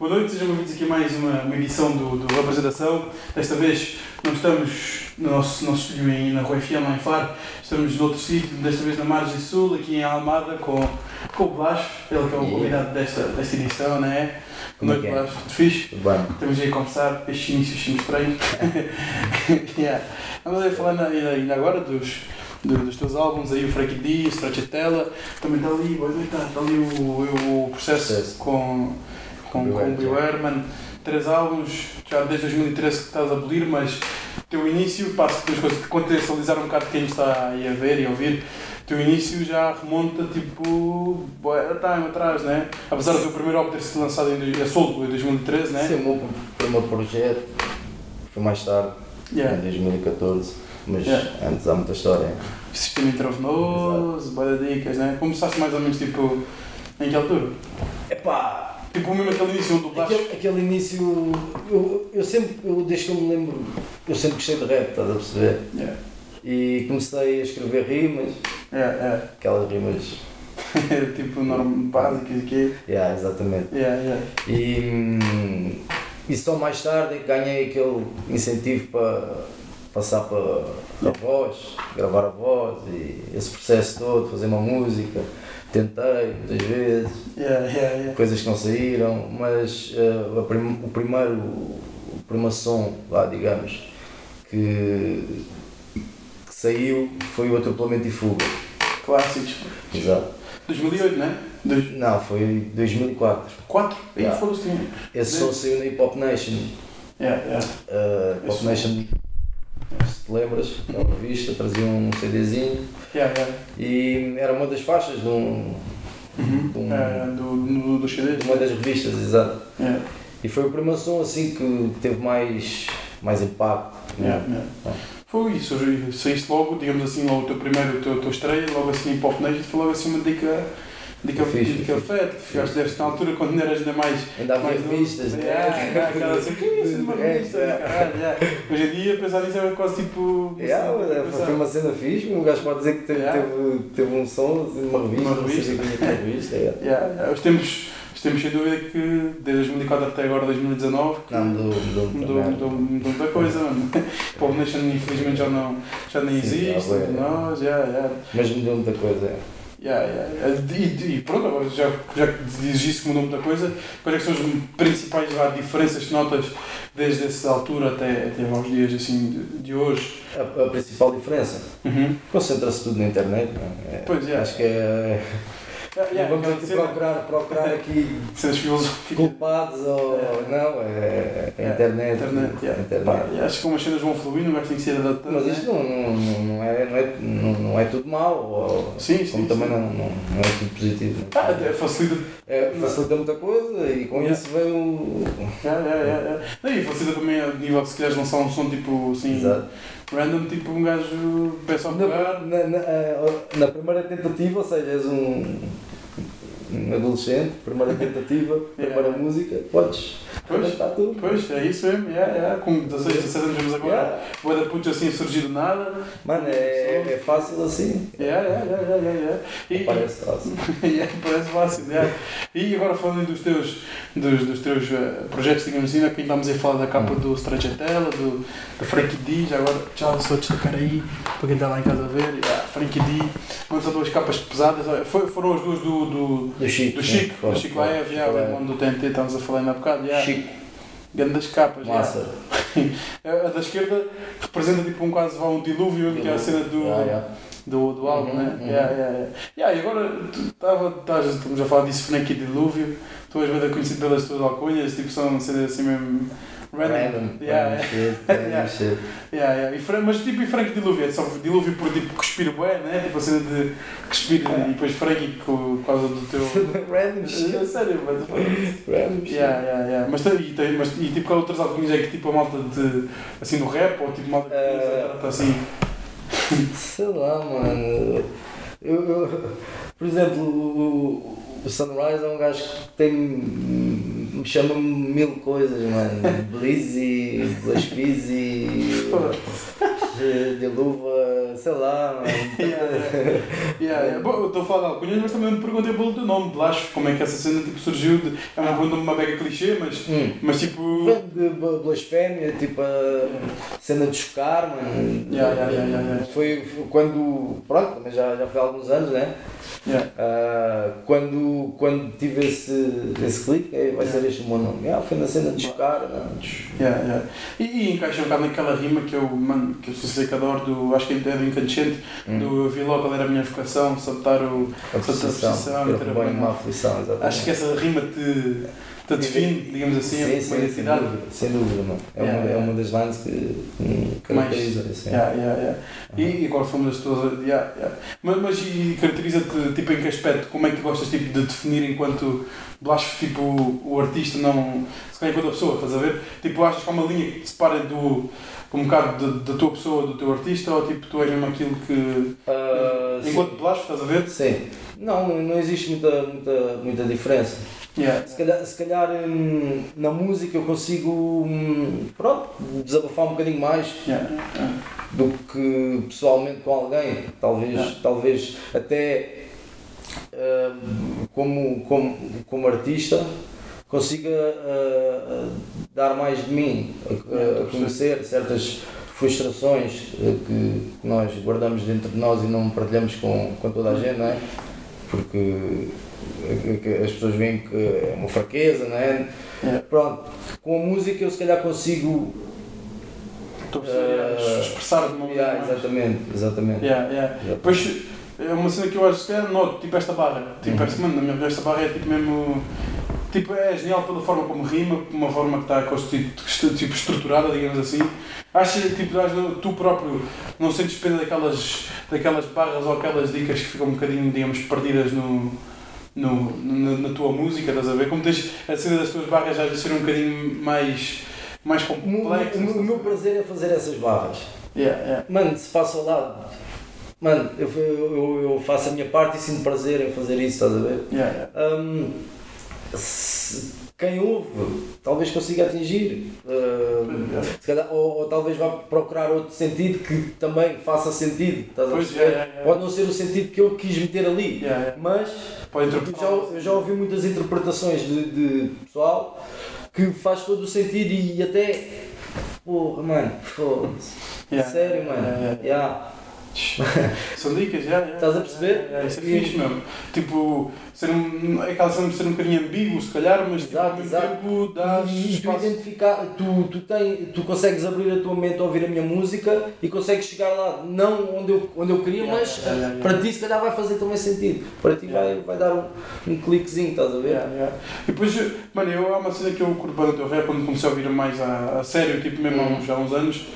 Boa noite, sejam bem-vindos aqui a mais uma, uma edição do, do Representação. Desta vez não estamos no nosso, nosso estúdio em, na Rua FM, lá em Faro, estamos noutro sítio, desta vez na Margem Sul, aqui em Almada, com, com o Blas, ele que é o convidado desta, desta edição, não é? Boa noite, Como é Blas, tudo fixe? Tudo bem. Estamos aí a conversar, inícios são estranhos. yeah. Vamos aí falando ainda, ainda agora dos, do- dos teus álbuns, aí o Frankie D, Stracciatella, também está ali, boa noite, está, está ali o, o processo Processo. com, com, Bill com o Bill Herman. Três álbuns, já desde 2013 que estás a abolir, mas o teu início, passo depois coisas que contextualizar um bocado quem está aí a ver e a ouvir, o teu início já remonta tipo. Boa time atrás, né? Apesar do teu primeiro álbum ter sido lançado em, a solo em 2013, né? Sim, o meu primeiro projeto foi mais tarde, Yeah. em 2014, mas Yeah. antes há muita história. Sistema intravenoso, boa de dicas, né? Começaste mais ou menos tipo. Em que altura? Epá, Tipo mesmo aquele início tu baixo. aquele, aquele início, eu, eu sempre, eu, desde que eu me lembro, eu sempre gostei de rap, estás a perceber? Yeah. E comecei a escrever rimas, Yeah, aquelas rimas, yeah. tipo norma básicas e quê? yeah, exatamente. Yeah, yeah. E, hum, e só mais tarde é ganhei aquele incentivo para passar para a voz, gravar a voz e esse processo todo, fazer uma música. Tentei muitas vezes, Yeah, yeah, yeah. coisas que não saíram, mas a prim- o primeiro o lá digamos, que, que saiu foi o atropelamento e fuga. Clássicos. Exato. 2008, né? Dois- Não, foi 2004. Quatro? Aí Yeah. foram-se. tinha. Esse som saiu na Hip Hop Nation. Yeah, yeah. Uh, Pop Esse- Nation, se te lembras, é uma revista, trazia um CDzinho Yeah, yeah. e era uma das faixas de, um, Uhum. de, um- É, do, do, do CD. uma das revistas, exato. Yeah, E foi o primeiro som assim que teve mais, mais impacto. né? yeah, yeah. Foi isso, saíste logo, digamos assim, logo o teu primeiro, o teu, tua estreia, logo assim em Pop Nation, foi logo assim uma dica, Fixe, dica fixe. fed, que ficaste deves na altura quando não eras ainda mais Ainda Mais revistas, novo. né? Yeah, yeah, aquela assim, que isso de uma É, é. Hoje em dia pensar nisso é quase tipo. Yeah, foi uma cena fixe, um gajo pode dizer que teve, teve, teve um som numa revista, Uma revista. uma revista. yeah. Yeah. Os tempos, os tempos sem dúvida que desde 2004 até agora 2019 que Não, mudou, mudou. muita coisa, mano. Pop Nation infelizmente já, não, já nem Sim, existe, já foi. entre nós, yeah, yeah. Mas mudou muita coisa. é. Yeah, yeah, yeah. E, e pronto, agora já, já que dizes isso que mudou muita coisa, quais é que são as principais vá, diferenças que notas desde essa altura até, até aos dias assim, de, de hoje? A, a principal diferença, Uhum. concentra-se tudo na internet. é? É, Pois é. Acho que é. Yeah, yeah, vamos aqui cena- procurar, procurar aqui cenas filosóficas. culpados ou É. não, é a É, internet. Internet, yeah. internet. Pá, acho que como as cenas vão fluindo, o gajo tem que ser adaptado. Mas né? isto não, não, não, não, é, não, é, não, não é tudo mau, ou, Sim, sim, também sim. Não, não, não é tudo positivo. Ah, facilita. É, facilita muita coisa e com Yeah. isso vem o. Yeah, yeah, yeah, yeah. Não, E facilita também a nível de se quiseres lançar um som tipo assim, Exato. Random, tipo um gajo peça a pegar. Na, na, na, eh, na primeira tentativa, ou seja, és um, um adolescente, primeira tentativa, primeira Yeah. música, podes Pois. adaptar tudo. Pois, é isso mesmo, yeah, yeah. com 16, 17 anos vemos agora, Yeah. boa da putos assim a surgir do nada. Mano, é, é fácil assim. Yeah, yeah, yeah, yeah, yeah, yeah. E, Parece fácil. Yeah, parece fácil. yeah. E agora falando dos teus, dos, dos teus eh, projetos, digamos assim, né, que estamos a falar da capa do Stracciatella, do, do Frankie D, já agora, já só destacar aí, para quem está lá em casa a ver, yeah, Frankie D, são duas capas pesadas, foram as duas do, do, Do Chico. do? Chico, Foi, do Chico. Laev, yeah, o irmão do TNT, estávamos a falar ainda há bocado, yeah. Chico, grandes capas. yeah. massa. A da esquerda representa tipo um quase um dilúvio, que é a cena do, Yeah, yeah. do, do álbum, Uhum, né? uhum. Yeah, yeah, yeah. Yeah, e agora tu tava, tás, estamos a falar disso, Frankie Dilúvio, tu és bem conhecido pelas tuas alcunhas, tipo, são cenas assim mesmo. Random. Random. Yeah, random shit, Yeah. shit. Yeah, yeah. E, mas tipo, e Frankie Dilúvio? É só Dilúvio por tipo cuspir bué, né? Tipo a cena de cuspir Yeah. e depois Frankie por causa do teu. Random shit. É sério, mas. Random shit. Yeah, yeah, yeah. Mas, e, tem, mas e tipo, qual outras alcunhas é que tipo a malta de. assim do rap ou tipo malta que Eh, trata assim. Sei lá, mano. Eu, eu- por exemplo, o, o Sunrise é um gajo que tem. Me chama mil coisas, mano. Blizzy, Blush Fizzy, de, de luva, sei lá. Yeah, yeah. Yeah. Bom, eu estou a falar de alcunhas, mas também me perguntei pelo teu nome, Blasfo, como é que essa cena tipo, surgiu? De, é uma pergunta uma mega clichê, mas, Hum. mas tipo. De blasfémia, tipo a cena de chocar, mano. Yeah, yeah, yeah, yeah, yeah. Foi, quando. Pronto, também já, já foi há alguns anos, né? Ah, quando, quando tive esse, esse clique, eh, vai ser este o meu nome. Ah, foi na cena de chocar, yeah. E, e encaixa um bocado naquela rima que eu, mano, que eu sou adoro, do, acho que é do Incandescente, Hum. do eu vi logo qual era a minha vocação, saltar o. A bem- uma aflição, exatamente. Acho que essa rima te, te define, digamos assim, sim, a sim, uma sem identidade. dúvida, sem dúvida, mano. É, Yeah, uma, é yeah. uma das lines que Que mais-. Assim. Yeah, yeah, yeah. E, e qual foi uma das tuas. Yeah, yeah. Mas, mas e caracteriza-te tipo, em que aspecto? Como é que gostas tipo, de definir enquanto Blasfo, tipo, o artista, não. se calhar enquanto a pessoa, estás a ver? Tipo, achas que há uma linha que te separa do. um bocado da- tua pessoa, do teu artista, ou tipo, tu és mesmo aquilo que. Sim. enquanto Blasfo, estás a ver? Sim. Não, não existe muita, muita, muita diferença. Yeah. Se calhar, se calhar hum, na música eu consigo hum, pronto, desabafar um bocadinho mais Yeah. do que pessoalmente com alguém. Talvez, Yeah. talvez até hum, como, como, como artista consiga ah, dar mais de mim, a- a, a conhecer certas frustrações eh, que nós guardamos dentro de nós e não partilhamos com, com toda a gente, não é? Porque que as pessoas veem que é uma fraqueza, não é? Yeah. Pronto, com a música eu se calhar consigo. Ah, expressar de uma maneira Yeah, exatamente, exatamente. Yeah, yeah. Pois é uma cena que eu acho que é noto, tipo esta barra. Tipo, Uhum. esta, mano, na minha opinião, esta barra é tipo mesmo. Tipo, é genial pela forma como rima, uma forma que está tipo, estruturada, digamos assim. Acho que tipo, às vezes, tu próprio não sentes pena daquelas, daquelas barras ou aquelas dicas que ficam um bocadinho, digamos, perdidas no, no, na, na tua música, estás a ver? Como tens a cena das tuas barras às vezes ser um bocadinho mais, mais O, meu- complexas. o meu- o meu prazer é fazer essas barras. Yeah, yeah. Mano, se passa ao lado, mano, eu, eu, eu faço a minha parte e sinto prazer em fazer isso, estás a ver? Yeah, yeah. Hum, se- quem ouve talvez consiga atingir, se calhar, ou, ou talvez vá procurar outro sentido que também faça sentido, Pois, yeah, yeah, yeah. Pode não ser o sentido que eu quis meter ali, mas eu já, já ouvi muitas interpretações de, de pessoal que faz todo o sentido e até. Porra, mano, foda-se. Yeah. Sério, mano. Yeah. São dicas, já. já, Estás a perceber? já, já, Isso é E- fixe mesmo. Tipo, ser um, é aquela cena de ser um bocadinho ambíguo, se calhar, mas tipo, Exato, mesmo exato. tempo dás E tu identificar, tu, tu, tem, tu consegues abrir a tua mente a ouvir a minha música e consegues chegar lá, não onde eu, onde eu queria, Yeah, mas yeah, yeah, para ti se calhar vai fazer também sentido. Para ti vai, vai dar um, um cliquezinho, estás a ver? E depois, mano, eu, há uma cena que eu curto do teu rap, quando comecei a ouvir mais a, a sério, tipo mesmo há Uhum. uns, há uns anos,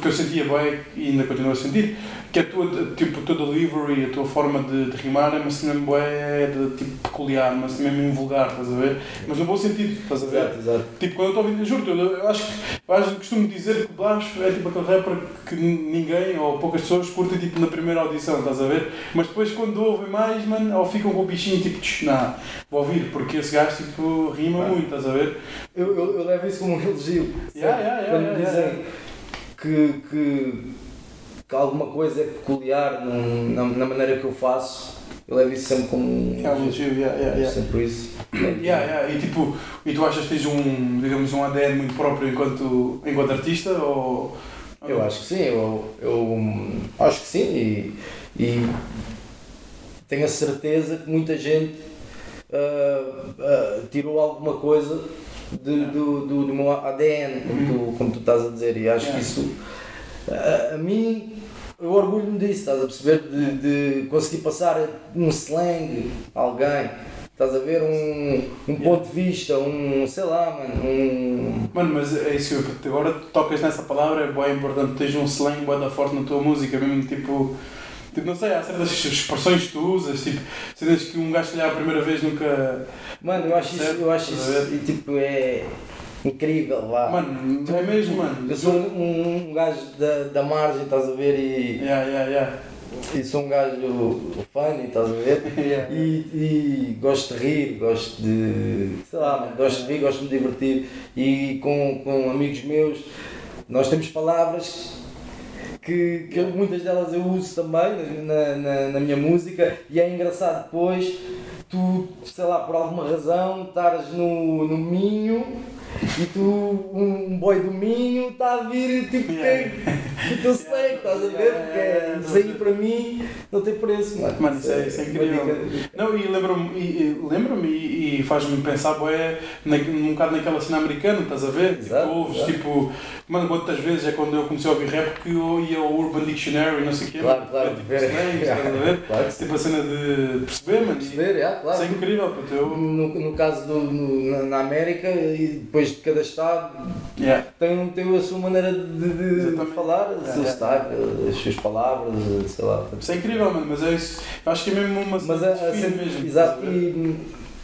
que eu sentia bem e ainda continuo a sentir, que a tua, tipo, a tua delivery, a tua forma de, de rimar é uma cena bué de tipo peculiar, uma cena mesmo invulgar, estás a ver? Mas no bom sentido, estás a ver? Exato, exato. Tipo, quando eu estou a ouvir, juro-te, eu eu acho que eu acho costumo dizer que o Blasco é tipo aquele rapper que ninguém ou poucas pessoas curtem tipo na primeira audição, estás a ver? Mas depois quando ouvem mais, mano, ou ficam com o bichinho tipo, "Tch, não, vou ouvir, porque esse gajo tipo rima Ah. muito, estás a ver? Eu, eu, eu levo isso como um elogio. Yeah, yeah, yeah, Quando yeah, dizem yeah. Que, que, que alguma coisa é peculiar num- na, na maneira que eu faço, eu levo isso sempre como um É um elogio, yeah, yeah, yeah. Sempre isso. Yeah, yeah. E tipo, e tu achas que tens um, digamos, um ADN muito próprio enquanto, enquanto artista ou... Eu acho que sim, eu, eu acho que sim e, e tenho a certeza que muita gente ah, ah, tirou alguma coisa de- do, do, do meu ADN, como tu, como tu estás a dizer, e acho Yeah. que isso ah, a mim eu orgulho-me disso, estás a perceber? De, de conseguir passar um slang a alguém, estás a ver? Um, um ponto de vista, um sei lá, mano, um. Mano, mas é isso agora tocas nessa palavra, é bem importante tens um slang bué da forte na tua música, mesmo tipo, tipo, não sei, há certas expressões que tu usas, tipo, cenas que um gajo olhar a primeira vez nunca. Mano, eu acho isso, eu acho a isso e, tipo, é incrível, vá. Mano, é mesmo, mano. Eu sou um, um gajo da, da margem, estás a ver? E, Yeah, yeah, yeah. e sou um gajo funny, estás a ver? Yeah. E, e gosto de rir, gosto de. sei lá, mano, gosto de rir, gosto de me divertir. E com, com amigos meus, nós temos palavras que, que muitas delas eu uso também na, na, na minha música e é engraçado depois tu, sei lá, por alguma razão, estares no, no Minho e tu, um, um boy do Minho, está a vir tipo Yeah. o teu segue, estás a ver? Yeah, Porque yeah, é- yeah, isso aí para mim não tem preço, mano. Mano, isso é, isso é incrível. Não, e lembra-me e, lembra-me e, e faz-me pensar bué, na, um bocado naquela cena americana, estás a ver? Exato, tipo, ouves, exato. tipo, mano, quantas vezes é quando eu comecei a ouvir rap que eu ia ao Urban Dictionary não sei o quê, Claro, mano, claro, tipo, ver. estás a ver? Claro. Tipo a cena de perceber, mano. Perceber, é, claro. Isso é incrível, puto, eu... No, no caso do, no- na América, e depois de cada estado Yeah. tem, tem a sua maneira de, de- de falar, o É, seu é. sotaque, as suas palavras, sei lá. Isso é incrível, mano, mas é isso. Eu acho que é mesmo uma Mas a, a cena, mesmo. exato, e-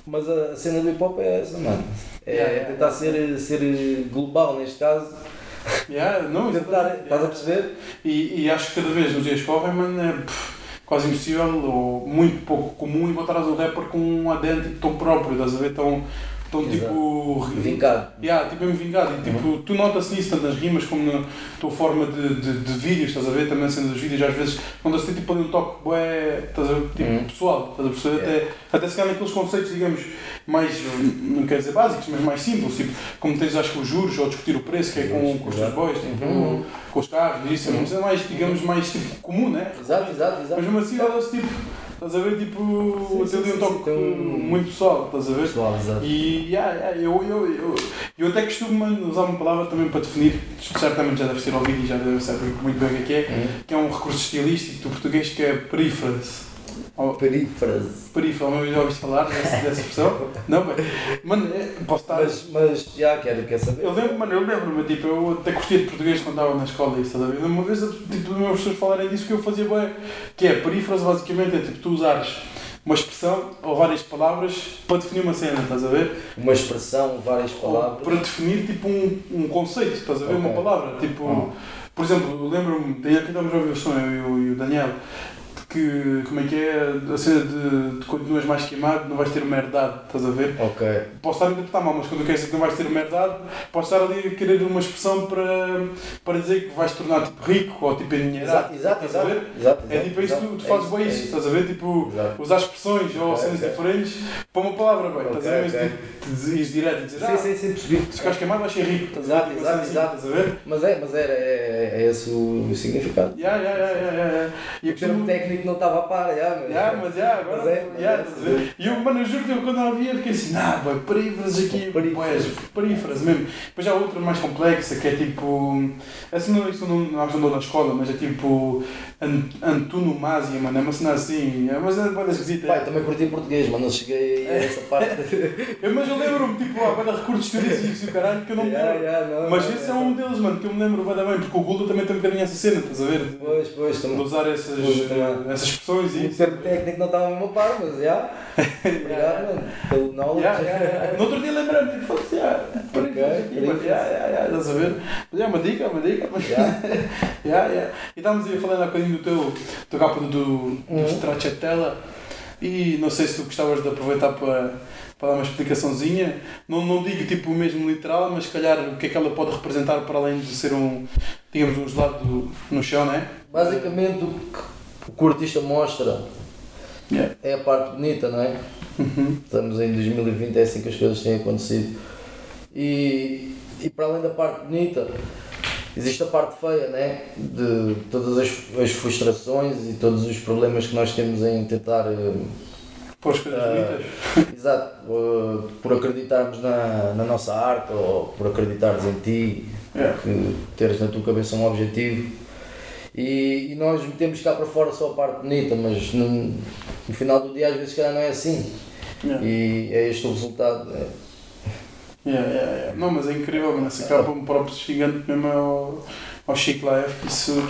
mas a, cena do hip hop é essa, mano. É Yeah, tentar. Ser, ser global neste caso, Yeah, não, tentar, exatamente, estás a perceber? E, e acho que cada vez nos dias que correm, mano, é quase impossível ou muito pouco comum encontrares um rapper com um ADN tipo, tão próprio, estás a ver? Tão, tão Exato. tipo. Vincado. Yeah, tipo mesmo vingado. E, tipo, tu notas nisso tanto nas rimas como na tua forma de, de, de vídeos, estás a ver? Também sendo dos vídeos, às vezes, quando se tem tipo ali um toque bué, estás a ver? Tipo, Uhum. pessoal, estás a perceber? Yeah. Até, até se calhar naqueles conceitos, digamos, mais, não quero dizer básicos, mas mais simples, tipo, como tens, acho que os juros ou discutir o preço, que é com, com os teus boys, tipo, Uhum. com os carros, isso, é mais, digamos, mais tipo, comum, né? Exato, exato, exato. Mas mesmo assim, elas tipo, estás a ver, tipo, Sim, sim, um toque muito pessoal, estás a ver? Pessoal, exato. E yeah, yeah, eu, eu, eu, eu até costumo usar uma palavra também para definir, certamente já deve ser ouvido e já deve saber muito bem o que é que é, Uhum. que é um recurso estilístico do português que é perífrase. Ou, Perífrase. perífrase, alguma vez já ouviste falar dessa, dessa expressão? Não, bem, mano, é, posso estar... Mas, mas já quero, quer saber? Eu lembro, mano, eu lembro-me, tipo, eu até curtia de português quando estava na escola e estás a ver? Uma vez, tipo, os meus professores falarem disso que eu fazia bem, que é, perífrase basicamente é tipo, tu usares uma expressão ou várias palavras para definir uma cena, estás a ver? Uma expressão, várias Ou palavras. para definir tipo um, um conceito, estás a ver? Uma Ok. palavra. Tipo, Hum. por exemplo, eu lembro-me, daí aqui estamos a ouvir o som, eu e o Daniel, que como é que é a cena de, de continuas mais queimado, não vais ter uma herdade, estás a ver? Ok. Posso estar a interpretar mal, mas quando eu quero dizer que não vais ter uma herdade, posso estar ali a querer uma expressão para, para dizer que vais tornar tipo rico ou tipo endinheirado. Exato, exato, estás a exato. ver? exato, É tipo isso, tu, tu fazes É bem isso, é estás a ver? Tipo, usar expressões ou cenas diferentes para uma palavra, bem. Estás a ver? Ires direto e dizer, Sim, ah, sim, sim, percebi. se ficares queimado vais ser rico. Estás a Exato, ver? Tipo, exato, assim, exato. Estás a ver? Mas é, mas era, é, é esse o, significado. Yeah, yeah, yeah, yeah, yeah. E eu O termo costumo- não estava a par, já, mas. Yeah, mas yeah, agora. Mas é, yeah, é. E eu, mano, eu juro que eu, quando eu fiquei assim, nah, boy, perífrases aqui, Perífrases. perífrases mesmo. Depois há outra mais complexa que é tipo. Não, isso não, nós não andou na escola, mas é tipo. An- Antonomasia, mano, é uma cena assim. É uma cena bem esquisita. Pai, também curti português, mas não cheguei a essa parte. Eu, mas eu lembro-me, tipo, há banda recursos estilísticos e o caralho que eu não me Yeah, lembro. yeah, não, Mas não, esse é um deles, mano, que eu me lembro bem, porque o Gulda também tem um bocadinho essa cena, estás a ver? De, Pois, pois, de também. usar essas, Gulda também. essas expressões e O termo técnico não estava mesmo a par, mas já. Obrigado, mano, pelo knowledge. Yeah, yeah, yeah. No outro dia lembrei-me, tipo, foda-se, yeah, yeah, yeah, yeah, estás a ver? Mas é uma dica, é uma dica. Já. Yeah, yeah. E estávamos aí falando há bocadinho do teu, do, do, do Uhum. Stracciatella e não sei se tu gostavas de aproveitar para, para dar uma explicaçãozinha. Não, não digo tipo o mesmo literal, mas se calhar o que é que ela pode representar para além de ser um, digamos, um gelado do- no chão, não é? Basicamente, o que o que o artista mostra Yeah. é a parte bonita, não é? Uhum. Estamos em 2020, é assim que as coisas têm acontecido. E, e para além da parte bonita, existe a parte feia, né? De todas as, as frustrações e todos os problemas que nós temos em tentar. eh, Para as coisas Ah. bonitas. Exato, eh, por acreditarmos na, na nossa arte ou por acreditares em ti, Yeah. que teres na tua cabeça um objetivo. E, e nós metemos cá para fora só a parte bonita, mas no, no final do dia às vezes calhar não é assim. Yeah. E é este o resultado. é- Yeah, yeah, yeah. Não, mas é incrível, mano. Essa capa um próprio gigante mesmo ao, ao Chico Life, isso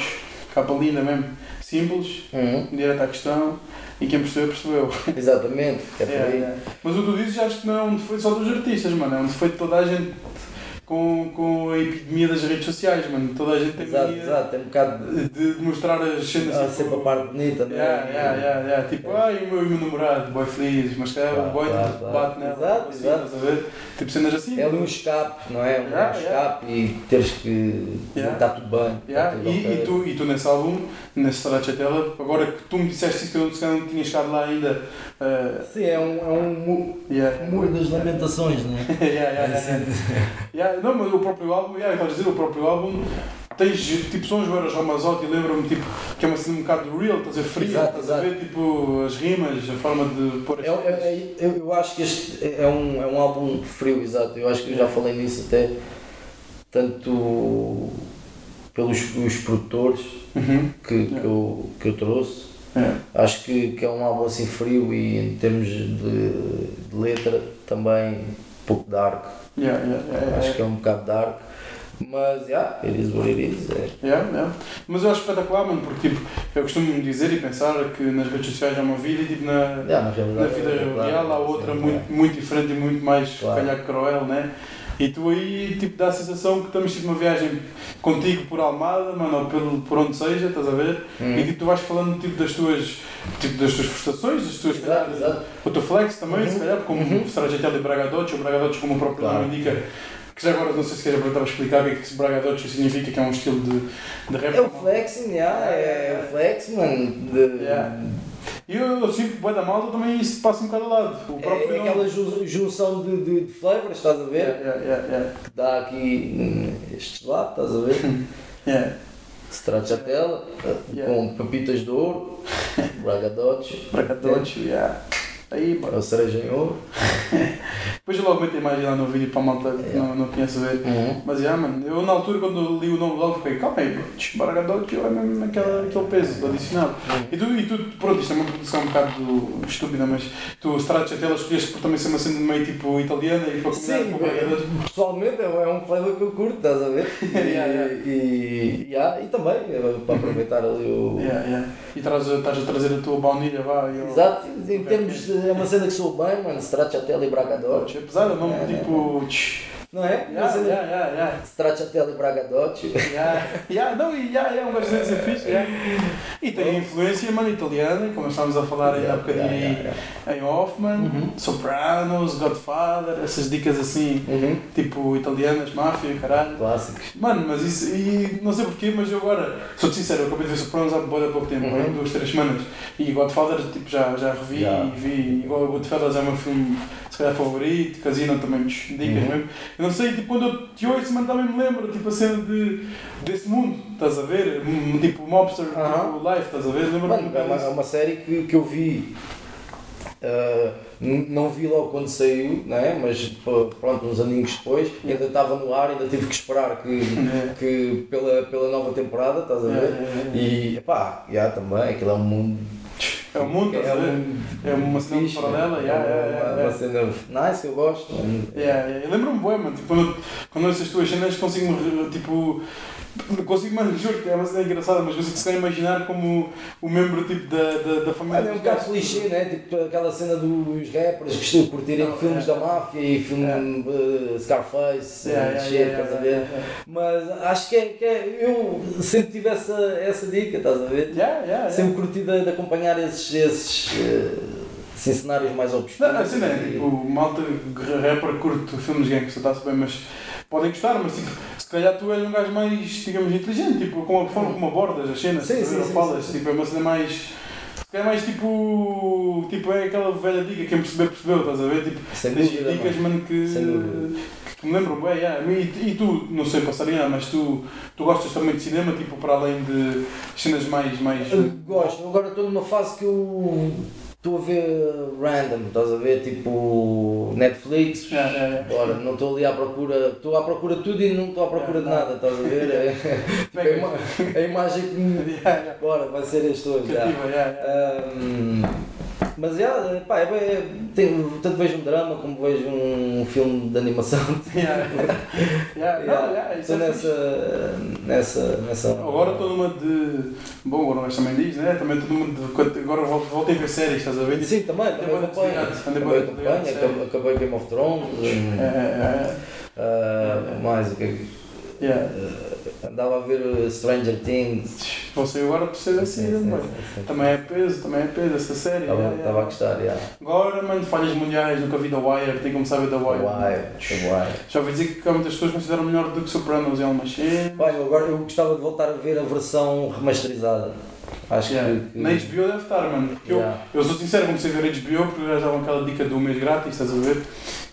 capa linda mesmo. Simples, Uhum, direto à questão e quem percebeu, percebeu. Exatamente, é Yeah, yeah. Mas o que tu dizes acho que não é um defeito só dos artistas, mano. É um defeito de toda a gente com, com a epidemia das redes sociais, mano. Toda a gente tem Exato, mania exato, tem um bocado de. de, de mostrar as cenas Ah, tipo, sempre a parte bonita, não é? Yeah, yeah, yeah, yeah. Tipo, ai, o meu, o meu namorado, boy feliz, mas cara, Claro, o boy claro, tipo, claro. bate nela. Exato, assim, exato. Estás a ver? Tipo cenas assim. É ali um escape, não é? Um Yeah, escape e teres que. Yeah. Está tudo bem. está Yeah, tudo e, e, tu, e tu nesse álbum, nesse Stracciatella, agora que tu me disseste isso que eu não, não tinha chegado lá ainda. Uh, Sim, é um, é um mu- yeah. muro das lamentações, não é? yeah, yeah, yeah, yeah. Não, mas o próprio álbum, yeah, estás a dizer, o próprio álbum tens tipo sons do Eros Ramazotti, lembro-me tipo, que é uma cena um bocado real, estás a ver, fria, Exato, estás a ver tipo as rimas, a forma de pôr as É, é, é- eu, eu acho que este é um, é um álbum frio, exato. Eu acho que eu já falei nisso até, tanto pelos os produtores Uhum. que, que, eu, que eu trouxe. Yeah. Acho que, que é um álbum assim frio e em termos de, de letra também um pouco dark. Yeah, yeah, yeah, Acho que é um bocado dark. Mas, yeah, it is what it is. É. Yeah, yeah. Mas eu acho espetacular, mano, porque tipo, eu costumo dizer e pensar que nas redes sociais há uma vida e tipo, na, Yeah, na vida é real há outra muito, muito diferente e muito mais, Claro. calhar, cruel, né? E tu aí tipo, dá a sensação que estamos tipo, uma viagem contigo por Almada, mano, ou pelo, por onde seja, estás a ver? Hum. E tipo, tu vais falando tipo, das, tuas, tipo, das tuas frustrações, das tuas. Exato, exato. O teu flex também, se Uhum. calhar, como Uhum. uhum. Stragatelli e Bragadotti, ou Bragadotti, como o próprio Claro. nome indica. Que já agora não sei se queres aproveitar para explicar o que é que esse Bragadotti significa, que é um estilo de, de rap. É o flexing, yeah, é o flexing, mano. De, Yeah. E eu, eu sinto que o Boa da Malta também isso passa um bocado ao lado. O próprio É nome. aquela ju- junção de, de, de flavors, estás a ver? Yeah, yeah, yeah. Que dá aqui hum, este lado, estás a ver? Yeah. Stracciatella, Yeah. com pepitas de ouro, bragadotes, Bragadotti, yeah. Aí, bora. é o cereja em ouro. Depois eu logo meto a imagem lá no vídeo para a malta que Yeah. não, não conhece ver. Mas, yeah, mano, eu na altura quando li o nome logo fiquei, calma aí, tch, Bragadotti é mesmo aquela, aquele peso adicionado. E tu, e tu, pronto, isto é uma produção um bocado estúpida, mas tu, Stracciatella, escolheste por também ser uma cena meio tipo italiana e para Sim, com Bragadotti. pessoalmente é é um flavor que eu curto, estás a ver? E, Yeah, yeah. e, yeah, e também é para aproveitar ali o. Yeah, yeah. E traz, estás a trazer a tua baunilha, vá. e eu- Exato, em termos de. É uma cena que sou bem, mano, Stracciatella e Bragadote, É pesado, não É, tipo. tch. não é? Yeah, yeah, yeah, yeah. Stracciatella e. Yeah, yeah, não, e yeah, yeah, um gajo ser fixe. Yeah. E tem influência, mano, italiana, como estávamos a falar ainda há bocadinho Yeah, yeah, yeah. em Hoffman, Uhum. Sopranos, Godfather, essas dicas assim, Uhum. tipo italianas, máfia, caralho. Clássicos. Mano, mas isso, e não sei porquê, mas eu agora, sou-te sincero, eu acabei de ver Sopranos há pouco tempo, Uhum. duas, três semanas, e Godfather tipo, já, já revi e vi, igual Goodfellas é meu filme, se calhar favorito, Casino também, tch, dicas Uhum. mesmo. Eu não sei, tipo, quando eu te ouço, mano, também me lembro, tipo, a cena de, desse mundo, estás a ver? Um, Tipo, Mobster, Aham. tipo, Life, estás a ver? Lembro-me é uma, é uma série que, que eu vi. n- não vi logo quando saiu, não é? mas pronto, uns aninhos depois, ainda estava no ar, ainda tive que esperar que, É. que pela, pela nova temporada, estás a É, ver? é, é. E pá, já também, aquilo é um mundo. É o mundo, ver? mundo É uma cena fixe, paralela, né? yeah, é yeah, uma, yeah, uma yeah. cena nice, eu gosto. Yeah, yeah. Eu lembro-me bem, mano, tipo, quando, quando ouço as tuas cenas consigo, tipo, consigo, mano, juro que é uma cena engraçada, mas consigo se calhar imaginar como o membro, tipo, da, da, da família Mano, é um bocado clichê, né? Tipo aquela cena dos rappers que estão a curtirem Não, filmes é. da máfia e filme uh, Scarface, Yeah, yeah, shit, yeah, estás a ver? Mas acho que é, que é- eu sempre tive essa, essa dica, estás a ver? Yeah, yeah. Sempre curti de, de acompanhar esses, esses eh, assim, cenários mais obscuros. Não, assim não é, tipo, malta rapper curto filmes de gangsta, está-se bem, mas podem gostar, mas tipo, calhar tu és um gajo mais, digamos, inteligente, tipo, com a forma como abordas as cenas, Sim, sim, sim, falas, tipo, é uma cena mais. Calhar mais tipo. Tipo, é aquela velha dica, quem perceber, percebeu, estás a ver? Tipo, Sem dúvida, dicas, mano. que, Sem dúvida. que me lembram bem, yeah. e, e tu, não sei passarinha, mas tu, tu gostas também de cinema, tipo, para além de cenas mais. mais... Eu gosto, agora estou numa fase que eu estou a ver random, estás a ver? Tipo Netflix. Yeah, yeah, yeah. Bora, não estou ali à procura, estou à procura de tudo e não estou à procura de nada, estás a ver? É, tipo, a, ima- a imagem que me. Bora, vai ser este hoje. já. Cativa, yeah, mas já, pá, é, é, tem, tanto vejo um drama como vejo um filme de animação. Yeah. Yeah, não, yeah, Estou é nessa, nessa, nessa. Agora estou numa de. Bom, agora nós também diz, né? Também estou numa de. Agora voltei a ver séries, estás a ver? Sim, também, também acompanho. bem acompanho, acabei, acabei Game of Thrones. É, é, ah, mais o que é que. Yeah. eh, andava a ver uh, Stranger Things. Você agora precisa assim, Sim, sim, sim. Também é peso, também é peso essa série. Estava yeah, estava a yeah. gostar, yeah. Agora, mano, falhas mundiais, nunca vi The Wire, tem que começar a ver The Wire. Wire, The Wire. Já ouvi dizer que há muitas pessoas consideram melhor do que Sopranos algumas cenas. Olha, agora eu gostava de voltar a ver a versão remasterizada. Acho Yeah. que. Na HBO deve estar, mano. Porque Yeah. eu, eu sou sincero, comecei a ver HBO porque já davam aquela dica do mês grátis, estás a ver?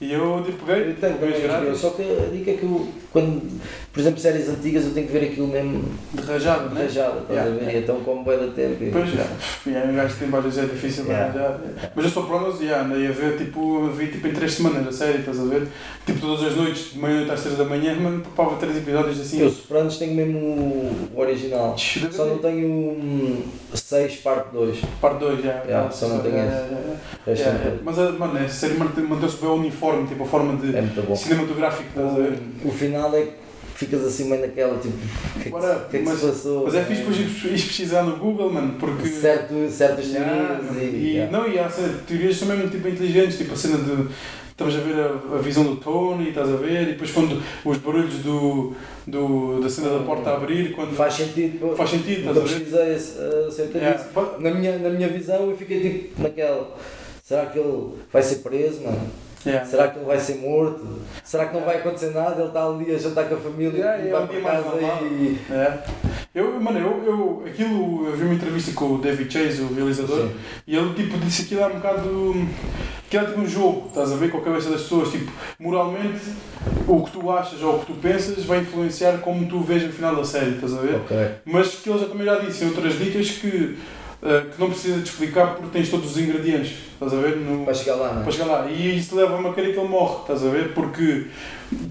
E eu tipo, peguei Eu tenho também HBO, grátis só que a dica é que eu, quando, por exemplo, séries antigas, eu tenho que ver aquilo mesmo de rajada, né? rajado, estás Yeah, a ver? yeah. Então, como vai da tempo. Pois já, yeah, um gajo que tem vários é difícil de Yeah. arranjar. yeah. Mas eu sou Sopranos, yeah, andei a ver, tipo, vi tipo em 3 semanas a série, estás a ver? Tipo, todas as noites, de meia-noite às 3 da manhã, mano, papava 3 episódios assim. Eu, Sopranos, tenho mesmo o original. Só não tenho 6, parte 2. Parte 2, já. Yeah, só não tenho Yeah, esse. yeah, yeah. Yeah, yeah. Mas, a- mano, essa série mante- manteve-se bem uniforme, tipo, a forma de é muito bom. cinematográfico, estás a ver? O final é que ficas assim meio naquela, tipo, o que é que, o que, é que se passou? Mas é fixe depois ires pesquisar no Google, mano, porque. Certo, certas teorias e. e, yeah. Não, e há teorias que são mesmo tipo inteligentes, tipo a cena de. Estamos a ver a, a visão do Tony, estás a ver? E depois quando os barulhos do, do, da cena da porta a abrir, quando. Faz sentido. faz sentido, estás a ver? pesquisei acerca Yeah. disso. Na minha, na minha visão eu fiquei tipo naquela. Será que ele vai ser preso, mano? Yeah. Será que ele vai ser morto? Será que não vai acontecer nada? Ele está ali a jantar com a família Yeah, e é vai para casa e. É. Eu, mano, eu, eu, aquilo, eu vi uma entrevista com o David Chase, o realizador, Sim. e ele tipo disse que aquilo era um bocado. que era tipo um jogo, estás a ver, com a cabeça das pessoas. Tipo, moralmente, o que tu achas ou o que tu pensas vai influenciar como tu vês o final da série, estás a ver? Ok. Mas que ele já também já disse em outras dicas que, eh, que não precisa de explicar porque tens todos os ingredientes, estás a ver? No, Para chegar lá, não para é? chegar lá. E isso leva-me a querer que ele morre, estás a ver? Porque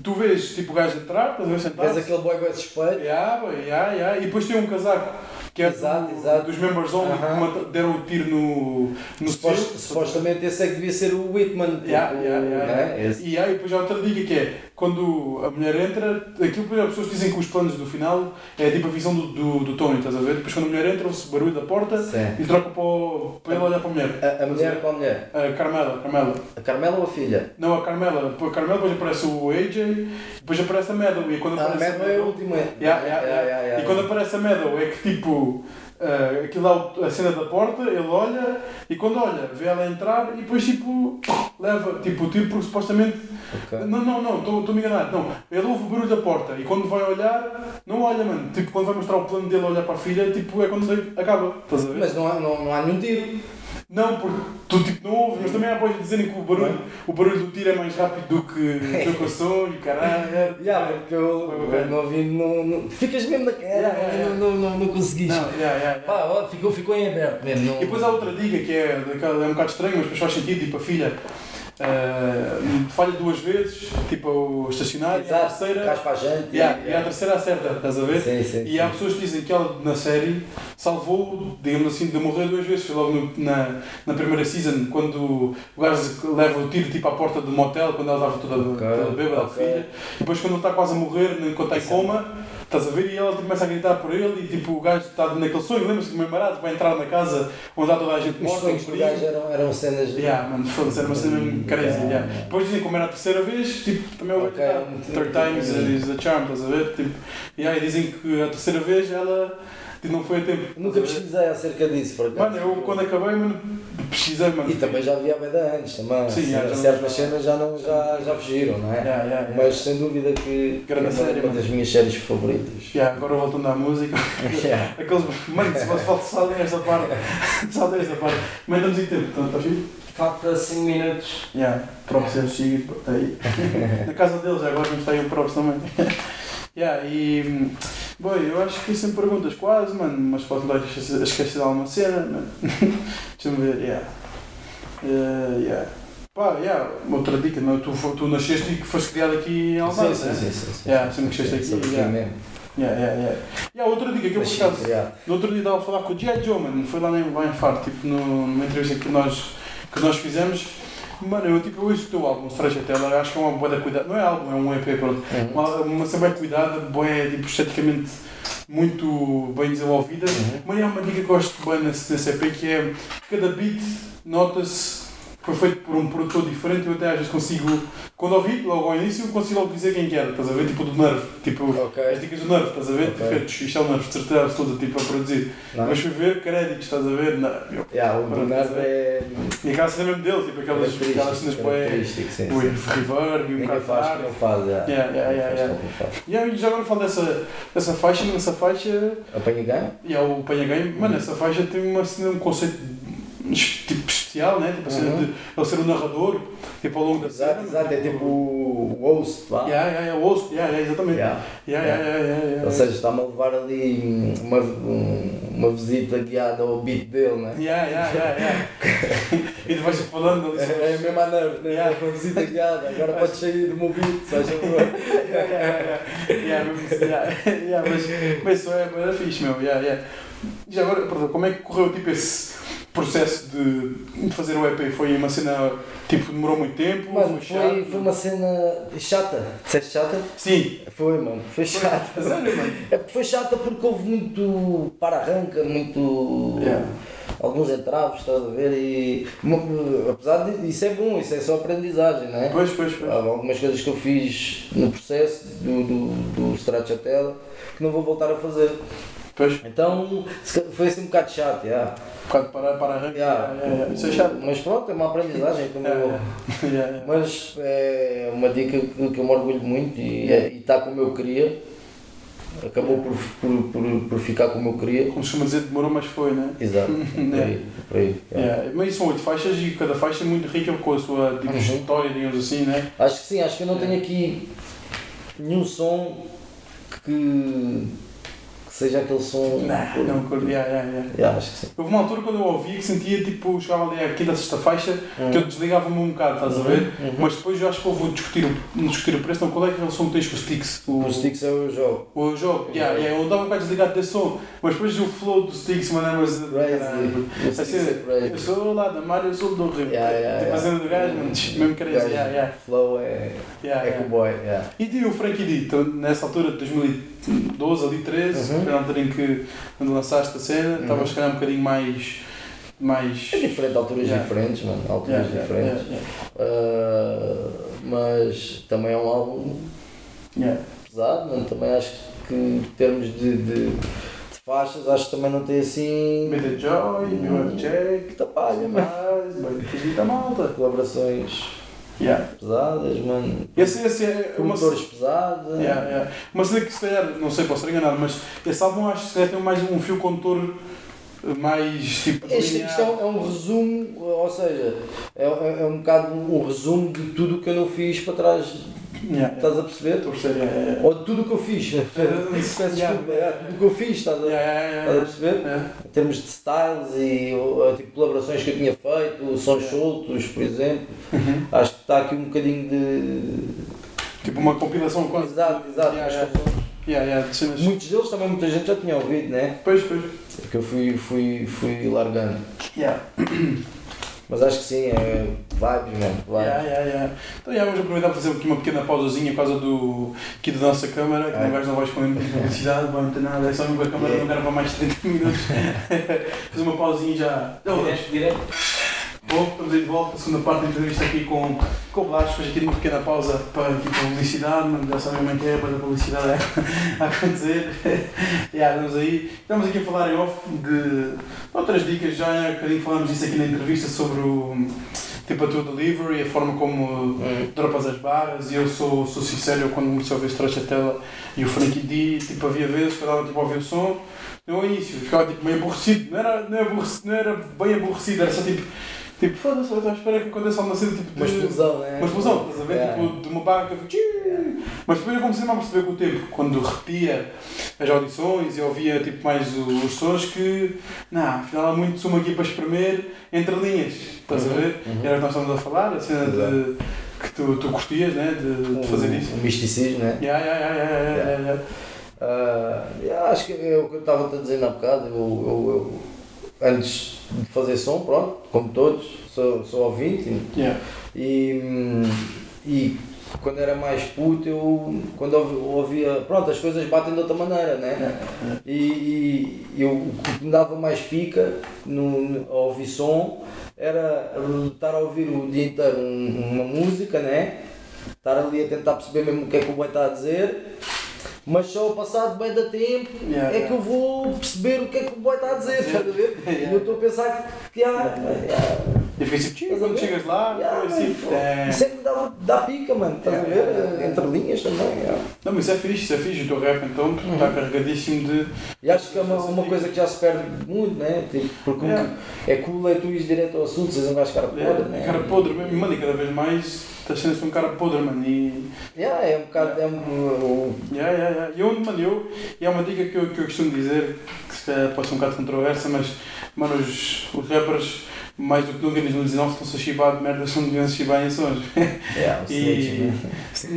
tu vês tipo o gajo entrar, estás a ver sentado. Vês aquele boy bem suspeito? Yeah, boy, yeah, yeah. E depois tem um casaco que é Exato, do- exato. dos members only Aham. que mata- deram o tiro no, no Supos- selo. supostamente esse é que devia ser o Whitman. Yeah, tipo, yeah, yeah, né? yeah. Esse. E aí depois há outra dica que é quando a mulher entra, aquilo depois as pessoas dizem que os planos do final é tipo a visão do, do, do Tony, estás a ver? Depois quando a mulher entra, ouve-se barulho da porta Sim. e troca para, o- para ele olhar para a mulher. A, a mulher com a mulher? A Carmela, Carmela. A Carmela ou a filha? Não, a Carmela. A Carmela, depois aparece o AJ, depois aparece a Meadow. E quando A aparece é a última. Yeah, yeah, yeah. yeah, E quando aparece a Meadow é que tipo. Uh, aquilo o- a cena da porta, ele olha e quando olha, vê ela entrar e depois tipo leva tipo o tiro porque supostamente. Ok. Não, não, não, estou-me enganado. Não, ele ouve o barulho da porta e quando vai olhar, não olha, mano. Tipo, quando vai mostrar o plano dele olhar para a filha, tipo, é quando acaba. Estás a ver? Mas não há, não, não há nenhum tiro. Não, porque tu tipo, não ouves, mas também há boys a dizerem que o barulho, o barulho do tiro é mais rápido do que, do que o som e caralho. é- Yeah, porque eu, não ouvi. Não, não, ficas mesmo yeah, yeah. Não, não, não, não conseguiste. Não, yeah, yeah. Pá, ó, ficou, ficou em aberto mesmo. E depois há outra dica que é, é um bocado estranho, mas depois faz sentido, tipo a filha eh, falha duas vezes, tipo o estacionar, e a Exato, terceira. Para a gente. Yeah, E a terceira acerta, estás a ver? Sim, sim. E há pessoas que dizem que ela na série salvou, digamos assim, de morrer duas vezes. Foi logo no- na, na primeira season, quando o gajo leva o tiro tipo à porta do motel, quando ela estava toda, Ok, toda bêbada, a ok. filha. E depois quando ele está quase a morrer, enquanto está em coma, estás a ver? E ela começa a gritar por ele e tipo o gajo está naquele sonho, lembra-se que meio barato, vai entrar na casa onde há toda a gente Os morta. sonhos do despedida. gajo eram, eram cenas. de- Yeah, mano, foda-se, era uma cena mesmo crazy. Yeah. Depois dizem como era a terceira vez, tipo, também o Ok, gajo muito- Third times is a charm, estás a ver? Tipo, yeah, e dizem que a terceira vez ela não foi a tempo. Nunca pesquisei acerca disso, por acaso. Mano, eu quando acabei, mano, pesquisei, mano. E também já havia a antes, também. Sim, já- já- certas cenas já, não, já, já fugiram, não é? Yeah, yeah, yeah. Mas sem dúvida que Grande é uma, série, uma mano. das minhas séries favoritas. Yeah, agora voltando à música, Yeah. aqueles. Mano, se fosse falta saltem esta parte, saltem esta parte. Mas estamos em tempo, então está fixe? Falta 5 minutos. Yeah, props é está aí. Na casa deles, agora vamos estar aí o props também. Yeah, e. Boi, eu acho que sem perguntas quase, mano, mas posso não esquecer, de alguma cena, mano. Deixa-me ver, yeah. Uh, yeah. Pá, yeah, outra dica, não, tu, tu nasceste e que foste criado aqui em Almada, sim, né? sim, sim, sim, sim. Yeah, sempre cresceste aqui, Sempre yeah. mesmo. Yeah, yeah, yeah. Yeah, outra dica que eu por Mas, acaso, yeah. no outro dia estava a falar com o G.I. Joe, mano, foi lá em, lá em Faro, tipo, no, numa entrevista que nós, que nós fizemos. Mano, eu tipo, eu ouço o teu álbum, Stretch Tela, acho que é uma boa da cuidado, não é álbum, é um EP, pronto. Uhum. Uma, uma bem cuidada, boa, tipo, esteticamente muito bem desenvolvida. Uhum. Mas é uma dica que eu gosto bem nesse, nesse EP, que é cada beat nota-se foi feito por um produtor diferente, eu até às vezes consigo, quando ouvi, logo ao início, consigo logo dizer quem que era, estás a ver? Tipo do Nerve, tipo Ok. as dicas do Nerve, estás a ver? Ok. Tipo, isto é o Nerve, de certeza absoluta, tipo a produzir. Não. Mas fui ver créditos, estás a ver? Não, eu- Yeah, o do Nerve é. E aquela cena mesmo dele, tipo aquelas, cenas sim, bué sim. reverb e um Ninguém faz, não faz, yeah. Yeah, yeah, yeah, yeah. faz. E já agora falo dessa, dessa faixa, nessa faixa, Apanha ganho? e é o Panha Game, mano, essa faixa tem uma, cena, um conceito tipo especial, né? Tipo Uhum. de ele ser o narrador, tipo ao longo da Exato, cena. exato, é tipo o host, vá. Yeah, yeah, yeah, o host, yeah, yeah, exatamente. Yeah. Yeah, yeah, yeah, yeah, yeah, Ou seja, está-me a levar ali uma, um- uma visita guiada ao beat dele, né? Yeah, yeah, yeah, yeah. e tu vais falando ali sobre É a mesma nerve, né? Yeah. Uma visita guiada, agora podes sair do meu beat, se faz favor. yeah, yeah, yeah. Yeah, assim, yeah, mas, mas isso é era fixe, meu. Yeah, yeah. Já agora, perdão, como é que correu tipo, esse processo de de fazer o EP? Foi uma cena, tipo, demorou muito tempo? Mano, chato? foi, foi uma cena chata. Disseste chata? Sim. Foi, mano, foi chata. A sério, mano? É foi chata porque houve muito para-arranca, muito. Yeah. alguns entraves, estás a ver? E. Apesar de. Isso é bom, isso é só aprendizagem, não é? Pois, pois, pois. Há algumas coisas que eu fiz no processo do, do, do Stracciatella que não vou voltar a fazer. Pois, Então foi assim um bocado chato, yeah. Um bocado para, para arrancar. Yeah. Yeah, yeah, Isso é chato. Mas pronto, é uma aprendizagem. Como Yeah, eu- yeah. Yeah, yeah. Mas é uma dica que, que eu me orgulho muito e é- e está como eu queria. Acabou por, por, por, por ficar como eu queria. Como se costuma dizer, demorou, mas foi, né? Exato, por aí, por aí. yeah. Yeah. Mas são oito faixas e cada faixa é muito rica com a sua tipo, Uhum. história, digamos assim, né? Acho que sim, acho que eu não tenho aqui nenhum som que seja aquele som. Não, não, curto. yeah, yeah, yeah. Yeah, acho que sim. Houve uma altura quando eu ouvia que sentia tipo, chegava ali à quinta, sexta faixa, Hum. que eu desligava-me um bocado, estás a ver? Uhum. Mas depois eu acho que houve o discutir, o- discutir o preço, então qual é aquele som que tens com o Sticks? O, Os sticks é o jogo. o jogo, yeah, yeah, eu estava um bocado desligado desse som, mas depois o flow do Sticks mandava-se de Crazy. caralho. O Sticks Assim, é. Eu sou lá da Mar, eu sou do Rio. Yeah, yeah, tipo a cena do gajo, mano, mesmo crazy, yeah, yeah. Flow é, Yeah, é yeah. cowboy, yeah. E o Frankie D, então, nessa altura de 2012, ali 13, Foi na altura em que quando lançaste a cena, estava Uhum. se calhar um bocadinho mais. mais É diferente, alturas Yeah. diferentes, mano. Alturas Yeah, diferentes. yeah, Ah, mas também é um álbum pesado, mano. Também acho que em termos de, de, faixas, acho que também não tem assim. Made a Joy, New York Jack, Muita palha, mano. mais, bem, malta. Colaborações Yeah. pesadas, mano. Esse, esse é uma. Pesados. Yeah, yeah. Uma cena que se calhar, não sei, posso enganado, mas esse álbum acho que se calhar tem mais um fio condutor mais tipo. Este, isto é um, é um resumo, ou seja, é, é, é um bocado um resumo de tudo o que eu não fiz para trás. Yeah, Estás a perceber? Estou a perceber, yeah, yeah, Ou de tudo o que eu fiz. Yeah. é, tudo o que eu fiz, estás a, estás a perceber? Em termos de styles e tipo, colaborações que eu tinha feito, sons soltos, por exemplo, Uhum. acho que está aqui um bocadinho de. Tipo uma compilação quase. Exato, exato. Muitos deles também muita gente já tinha ouvido, né? Pois, pois. Porque eu fui, fui, fui largando. Yeah. Mas acho que sim, é vibes, mano. Vibes. Yeah, yeah, yeah. Então, yeah, vamos aproveitar para fazer aqui uma pequena pausazinha por causa do, aqui da nossa câmara, que É. não vais não vais com publicidade, não vai ter nada, é só mesmo que a câmara É. não grava mais de 30 minutos. fazer uma pausinha e já. Já voltamos. direto. Bom, estamos aí de volta, a segunda parte da entrevista aqui com, com o Blas, depois aqui uma pequena pausa para aqui publicidade, mas já sabem como é que é, para a publicidade a acontecer. yeah, estamos aí. Estamos aqui a falar em off de outras dicas, já há um bocadinho falamos disso aqui na entrevista sobre o tipo a tua delivery, a forma como Hum. dropas as barras e eu sou, sou sincero, eu quando comecei a ouvir Stracciatella e o Frankie D, tipo havia vezes que eu dava tipo a ouvir o som, eu ao início ficava tipo meio aborrecido, não era, não era, aborrecido, não era bem aborrecido, era só tipo, tipo foda-se, eu estou à espera que aconteça alguma cena tipo Uma de- explosão, né? uma explosão, estás a ver? Yeah. Tipo, de uma barra que eu fico. "Tchiii". Mas depois eu comecei a perceber com o tempo, quando repetia as audições e ouvia tipo, mais os sons, que não, afinal há muito som aqui para espremer entre linhas, estás a Uhum, ver? uhum. Era o que nós estamos a falar, a cena de que tu, tu curtias né? de, de fazer isso. O misticismo, né? Yeah, yeah, yeah, yeah, yeah, yeah, yeah. Ah, yeah, acho que é o que eu estava a dizer há bocado. Eu, eu, eu, antes de fazer som, pronto, como todos, sou, sou ouvinte Yeah. e, e quando era mais puto, eu quando ouvi- ouvia, pronto, as coisas batem de outra maneira, né? E, e eu, o que me dava mais pica no, no- a ouvir som era estar a ouvir o dia inteiro um- uma música, né? Estar ali a tentar perceber mesmo o que é que o boi está a dizer. Mas só passado bem da tempo Yeah, é yeah. que eu vou perceber o que é que o boy está a dizer, estás a ver? Yeah. E eu estou a pensar que, há- E fiquei tipo, "Tchiu", Estás a quando chegas lá, Yeah, assim. é. Isso é dá, dá pica, mano. Estás a Yeah, ver? yeah, yeah. Entre linhas também. yeah. Não, mas isso é fixe, isso é fixe. O teu rap então Uhum. está carregadíssimo de. E acho que é uma, uma coisa que já se perde muito, né? Tipo, porque Yeah. que- é cool é tu ires direto ao assunto, vocês um gajo cara podre, É, né? cara podre, mesmo, mano, e cada vez mais estás sendo um cara podre, mano. E. Yeah, é um bocado. É um, Yeah, yeah, yeah. E onde, mano, eu. E é uma dica que eu, que eu costumo dizer, que se calhar pode ser um bocado controversa, mas, mano, os, os rappers, mais do que nunca em 2019, estão-se a chibar de merdas onde deviam se chibar em sons. yeah, o snitch, E. né?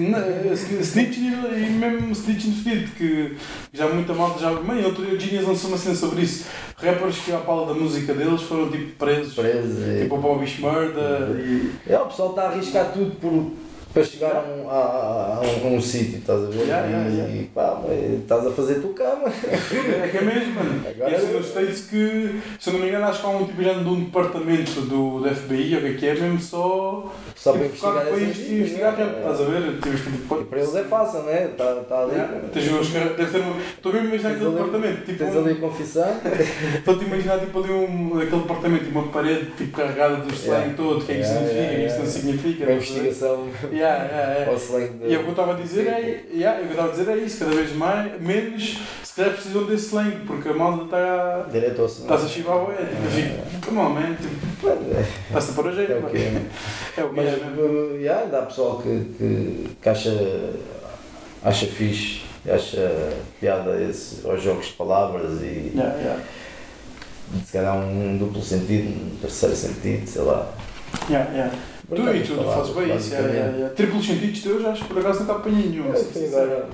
Na- Snitch e mesmo snitch no sentido que já muita malta já. Mano, outro dia o Genius lançou uma cena sobre isso. Rappers que, à pala da música deles, foram tipo presos. Preso. e- Tipo o Bobby Schmurda e. É, o pessoal está a arriscar tudo por, para chegar a um, a, a um, um sítio, estás a ver? Yeah, yeah, e, yeah. e pá, mas estás a fazer tu cama. É que é mesmo, mano. Agora e assim nos States que, se eu não me engano, acho que há um tipo de um departamento do, do FBI, ou o que é que é, mesmo só. Só para tipo, investigar para investigar né? rap, estás a ver? Tipo, E para eles é fácil, né? Está tá ali. Yeah. Tens os caras- deve ter Estou mesmo a imaginar aquele departamento. Tipo, Tens ali a confissão. Estou-te a imaginar tipo, ali um, aquele departamento, tipo, uma parede tipo, carregada do slang todo, o que é que significa, o que é que isso não significa. Uma estás a ver? investigação Yeah, yeah, yeah. ao slang de. E o que eu estava a dizer é, yeah, que eu estava a dizer é isso, cada vez mais, menos, se calhar precisam desse slang, porque a malta está. Direto ao. Estás a chivar o é, tipo, eu fico, come on, man, tipo, estás-te a pôr a jeito, É o que é. É o que Mas é, mesmo. uh, yeah, dá pessoal que, que, que acha, acha fixe, acha piada esse, aos jogos de palavras e Yeah, yeah, se calhar um duplo sentido, um terceiro sentido, sei lá. yeah, yeah. Tu e tu, tu fazes bem isso, yeah, yeah, yeah. Triplos sentidos teus, acho que por acaso nunca apanhei nenhum. Sincero. agora-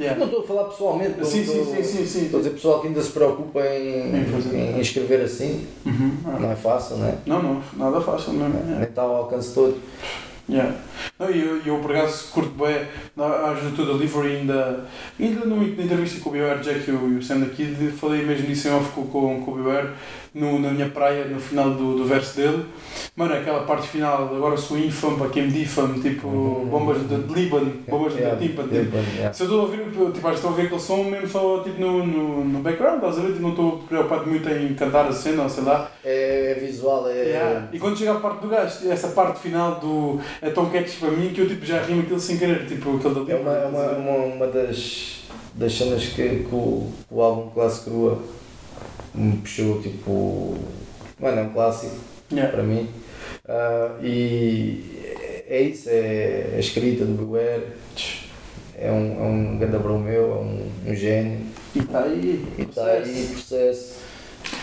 Yeah. Não estou a falar pessoalmente, Sim, estou- sim, sim, sim, sim. Estou a dizer pessoal que ainda se preocupa em, Em em escrever assim, Uhum, ah. não é fácil, não é? Não, não, nada fácil mesmo. yeah. Nem está ao alcance todo. Yeah. Não, e eu, eu por acaso curto bem, acho do delivery ainda, ainda numa na entrevista com o BioWare Jack e o, e o Sam daqui, falei mesmo disso em off com, com, com o BioWare, no, na minha praia, no final do, do verso dele. Mano, aquela parte final, agora sou infame para quem me difame, tipo, Uhum. bombas de, de Líbano, bombas de tímpano, tipo, tipo. yeah. Se eu estou a ouvir, tipo, acho que estou a ouvir aquele som mesmo só tipo, no, no, no background, a ver? Tipo, Não estou preocupado muito em cantar a cena, ou sei lá. É, é visual, é. Yeah. E quando chega a parte do gajo, essa parte final do é tão catchy para mim que eu tipo, já rimo aquilo sem querer, tipo aquele da É uma, é uma, uma, uma das, das cenas que, que, o, que o álbum Clássico Crua me puxou, tipo. Mano, é um clássico Yeah. para mim. Ah, e é isso, é a escrita do Beware. É um, é um grande abrão meu, é um, um gênio. E está aí, E está aí processo.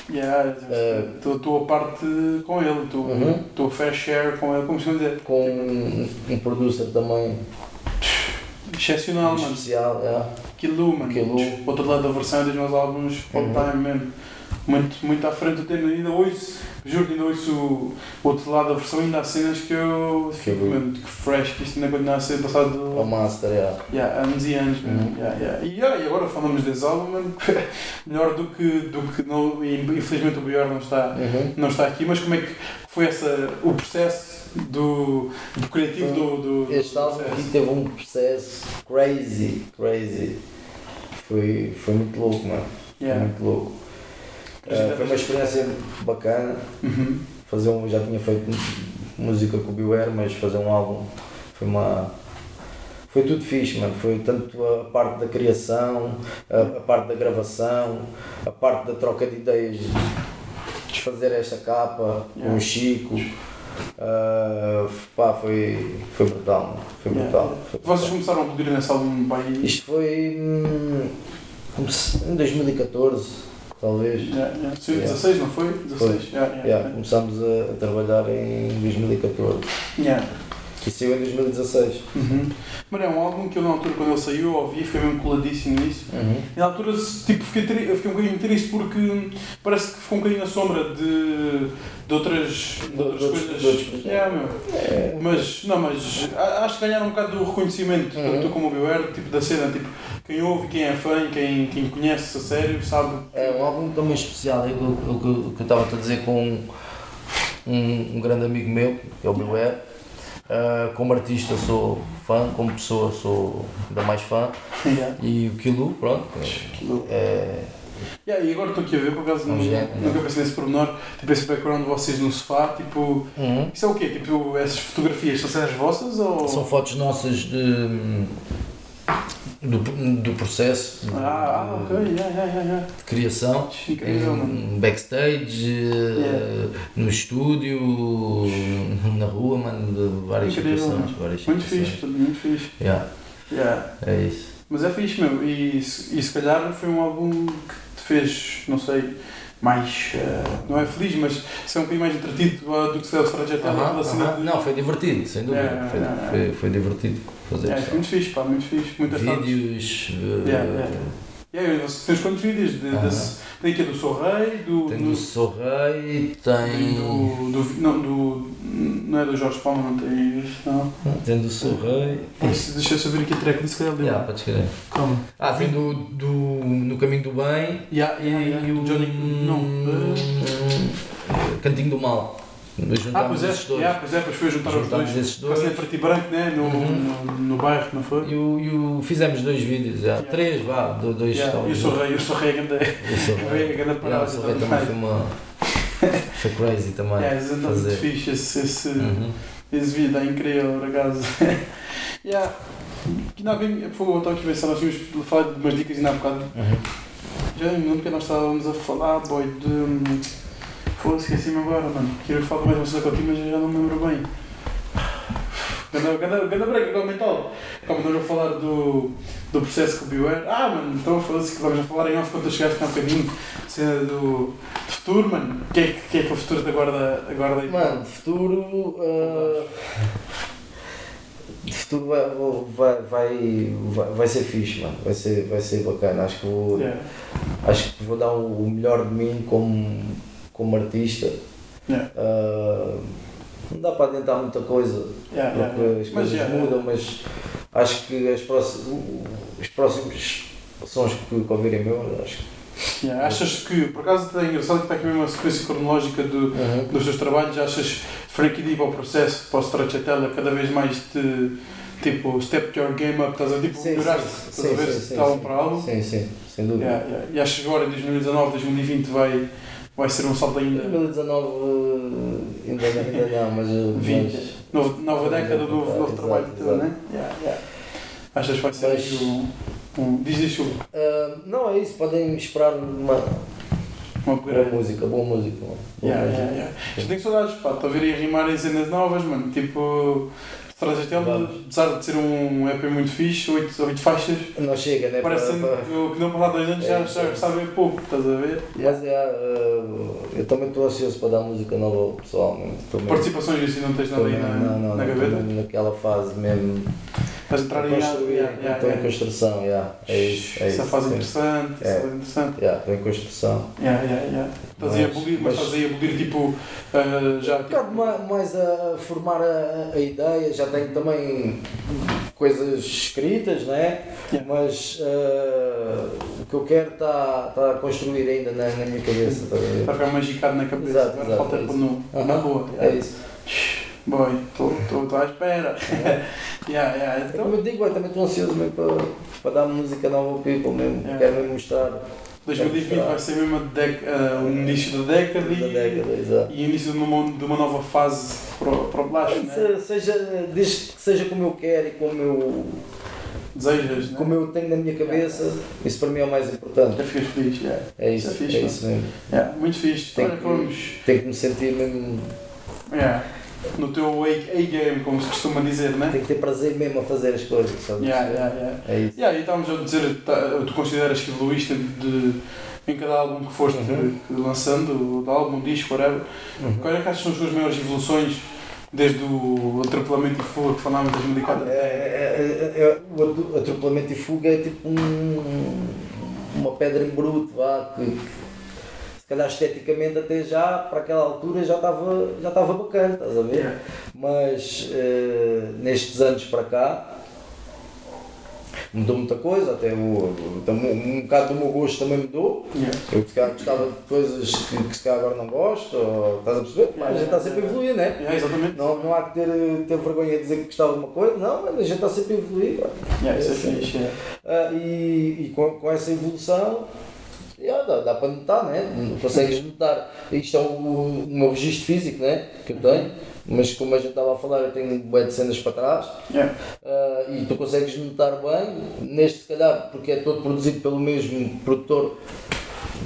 Yeah, Eh, Estou a parte com ele, estou Uhum. estou a fair share com ele, como se dizer. Com um, um producer também Excepcional, mano. especial. Yeah. Kilu, mano. Kilu. Outro lado da versão é dos meus álbuns all Uhum. time mesmo. Muito, muito à frente do tempo, ainda ouço, juro que ainda ouço o outro lado da versão, ainda há cenas que eu fico, mano, que fresh, que isto ainda continua a ser passado O Master, yeah. Yeah, anos e anos mesmo. Uhum. Yeah, yeah. E, yeah, e agora falamos desse álbum, mano, melhor do que, do que não, infelizmente o Bior não está, Uhum. não está aqui, mas como é que foi essa, o processo do, do criativo do, do, do Este álbum aqui teve um processo crazy, crazy. Foi, foi muito louco, mano. Foi Yeah. muito louco. Eh, foi uma experiência bacana. Uhum. Fazer um, já tinha feito música com o Beware, mas fazer um álbum foi uma. Foi tudo fixe, mano. Foi tanto a parte da criação, a, a parte da gravação, a parte da troca de ideias de fazer esta capa com Yeah. o Chico. Ah, pá, foi, foi brutal, mano. Foi Yeah. brutal. Foi Vocês brutal. começaram a produzir nesse álbum pai, Isto foi hum, em 2014, talvez. yeah, yeah. Sim, Yeah. 16, não foi? 16, yeah, yeah, Yeah, começámos a, a trabalhar em 2014. Yeah. E saiu em 2016. Uhum. Mas é um álbum que eu na altura quando ele saiu eu ouvi, fiquei mesmo coladíssimo nisso. Uhum. E na altura tipo, fiquei, tri- eu fiquei um bocadinho triste porque parece que ficou um bocadinho na sombra de, de outras, de outras De coisas. de outros- Yeah, meu. É, Mas, não, mas acho que ganharam um bocado do reconhecimento, Uhum. tanto como o Beware, tipo, da cena, tipo, quem ouve, quem é fã, quem, quem conhece a sério, sabe. é um álbum também especial, é o que eu estava a dizer com um, um grande amigo meu, que é o Beware. Ah, como artista sou fã, como pessoa sou ainda mais fã. Yeah. E o Kilo, pronto, é, Yeah, e agora estou aqui a ver, por acaso É um nunca, nunca pensei nesse pormenor, tipo esse background de vocês no sofá, tipo, uhum. isso é o quê? Tipo, essas fotografias são cenas vossas ou... São fotos nossas de, do, do processo de, Ah, ah, ok, yeah, yeah, yeah, de criação. Incrível, backstage, no estúdio, na rua, mano, de várias Incrível, situações. mano. Várias Muito situações. fixe, muito fixe. Yeah, Yeah. é isso. Mas é fixe mesmo, e, se- e se calhar foi um álbum que te fez, não sei, mais, eh, não é feliz, mas ser um bocadinho mais entretido ah, do que o Stracciatella, Aham, pela cena aham. de... Não, foi divertido, sem dúvida. Foi, foi, foi divertido fazer É, muito fixe, pá, muito fixe, muitas. Vídeos. eh, Yeah, yeah. E aí, você tens quantos vídeos? De, desse, tem aqui do Sou Rei, do... Tem do, do Sou Rei, tem do, do, não, do... Não é do Jorge Palma, não tem isto, não. Tem do Sou Rei. Deixa deixa eu saber aqui a track, se calhar deu. Yeah, pode escrever. Calma. Ah, tem do, do No Caminho do Bem Yeah, yeah, yeah. e o. Johnny... Não. eh, Cantinho do Mal. Ah, pois é, dois. yeah, pois é, pois foi juntar os dois. esses Quase dois. é preto e branco, né? No, Uhum. no, no bairro, não foi? E o, e o- fizemos dois vídeos, já. Yeah. três, vá, do- dois Yeah, e o Sou Rei, Sou é Eu sou rei. grande Yeah, parada. o Rei também foi uma. Foi crazy também. Yeah, é muito fazer. fixe, esse, esse, Uhum. esse vídeo é incrível, por acaso. yeah. Que não, bem, por favor, aqui a se nós tínhamos falado de umas dicas ainda há bocado. Uhum. Já me lembro que nós estávamos a falar, boy, de. Foda-se, esqueci-me agora, mano. Queria falar mais uma coisa contigo, mas eu já não me lembro bem. Ganda, break, agora mental. Como nós vamos falar do, do processo com o Beware. Ah, mano, então foda-se que vamos a falar em off quando tu chegaste há um bocadinho. Cena do, do futuro, mano. O que, é, que- que é que o futuro te aguarda, aguarda aí? Mano, futuro. ah, futuro vai, vai, vai, vai, ser fixe, mano. Vai ser, vai ser bacana. Acho que vou, Yeah. acho que vou dar o melhor de mim como, como artista. Yeah. Ah, não dá para adiantar muita coisa Yeah, porque yeah. as coisas mudam, mas acho que as os próximos sons que, que ouvirem meu, acho que. yeah. Achas que, por acaso, é engraçado que está aqui mesmo a sequência cronológica do, dos teus trabalhos, achas Frankie D para o processo, para o Stracciatella, cada vez mais te, tipo, step your game up, estás a tipo, sim, estás a ver sim, se sim, está sim. para álbum. Sim, sim, sem dúvida. Yeah, yeah. E achas que agora em 2019, 2020 vai, vai ser um salto ainda, 2019 eh, ainda, ainda não, mas. eh, 20, mas novo, nova década, novo, novo Exato, trabalho teu, exato. né? Yeah, yeah. Achas que vai ser Mas- um, um, diz isso, ah, não é isso, podem esperar uma uma boa música, boa música. Boa Yeah, música. yeah, yeah. Já tenho saudades, pá, estou a ver aí a rimar em cenas novas, mano. Tipo, Stracciatella, Vamos. apesar de ser um EP muito fixe, 8, oito faixas, Não chega, né? parece para- para- que não passar dois anos já, É, já é. sabe pouco, estás a ver? Mas é, ah, eu também estou ansioso para dar música nova ao pessoal. mesmo- Participações assim não tens nada aí na, não, não, na não, gaveta? naquela fase mesmo. Estás a entrar a construir, yeah, yeah, estou em construção, yeah, é isso. É Essa isso, fase sim. interessante, É. essa fase interessante. Yeah, Estou em construção. Yeah, yeah, yeah. Estás aí a Mas- abolir, mas mas- estás aí a abolir tipo, ah, já Um bocado ma- mais a formar a, a ideia, já tenho também coisas escritas, né? Yeah. mas ah, o que eu quero está tá a construir ainda na, na minha cabeça. Tá? Está a ficar magicado na cabeça, Exato, exato, falta é pôr isso. no, na rua. É isso. Boy, estou à espera. yeah, yeah. Então, como eu digo, eu também estou ansioso mesmo para, para dar música nova ao people mesmo, Yeah. quero mesmo mostrar 2020 vai ser mesmo a dec- ah, o início da década da e, década, exato. e início de uma, de uma nova fase para, o- para o Blasco, né? Se- Seja, desde que seja como eu quero e como eu, Desejas, né? como eu tenho na minha cabeça, isso para mim é o mais importante. Já ficas feliz, yeah. É isso, é fixe, é isso mesmo. Yeah, muito fixe. Tem que- vamos Tenho que me sentir mesmo. yeah, no teu A-game, como se costuma dizer, né? Tenho que ter prazer mesmo a fazer as coisas, sabe? Yeah, yeah, yeah. É isso. Yeah, e estávamos a dizer, tá, tu consideras que evoluíste de, em cada álbum que foste Uhum. lançando, de álbum, disco, whatever. Uhum. Quais é que achas são as tuas maiores evoluções Desde o atropelamento e fuga que falámos em 2004 É, é, é, é, o atu- atropelamento e fuga é tipo um, uma pedra em bruto, vá, que se calhar esteticamente até já, para aquela altura, já estava já estava bacana, estás a ver? Yeah. Mas eh, nestes anos para cá mudou muita coisa, até o, também um bocado do meu gosto também mudou. Yeah. Eu se calhar gostava de coisas que, que se calhar agora não gosto, ou, estás a perceber? Mas a gente está sempre a evoluir, né? Yeah, exatamente. Não, não há que ter, ter vergonha de dizer que gostava de uma coisa, não, mas a gente está sempre a evoluir. Yeah, isso é assim. fixe. Ah, e e com, com essa evolução, yeah, dá, dá para notar, né? consegues notar. Isto é o, o meu registro físico né? que eu tenho, mas como a gente estava a falar, eu tenho bué de cenas para trás. Yeah. Ah, e tu consegues notar bem, neste se calhar, porque é todo produzido pelo mesmo produtor,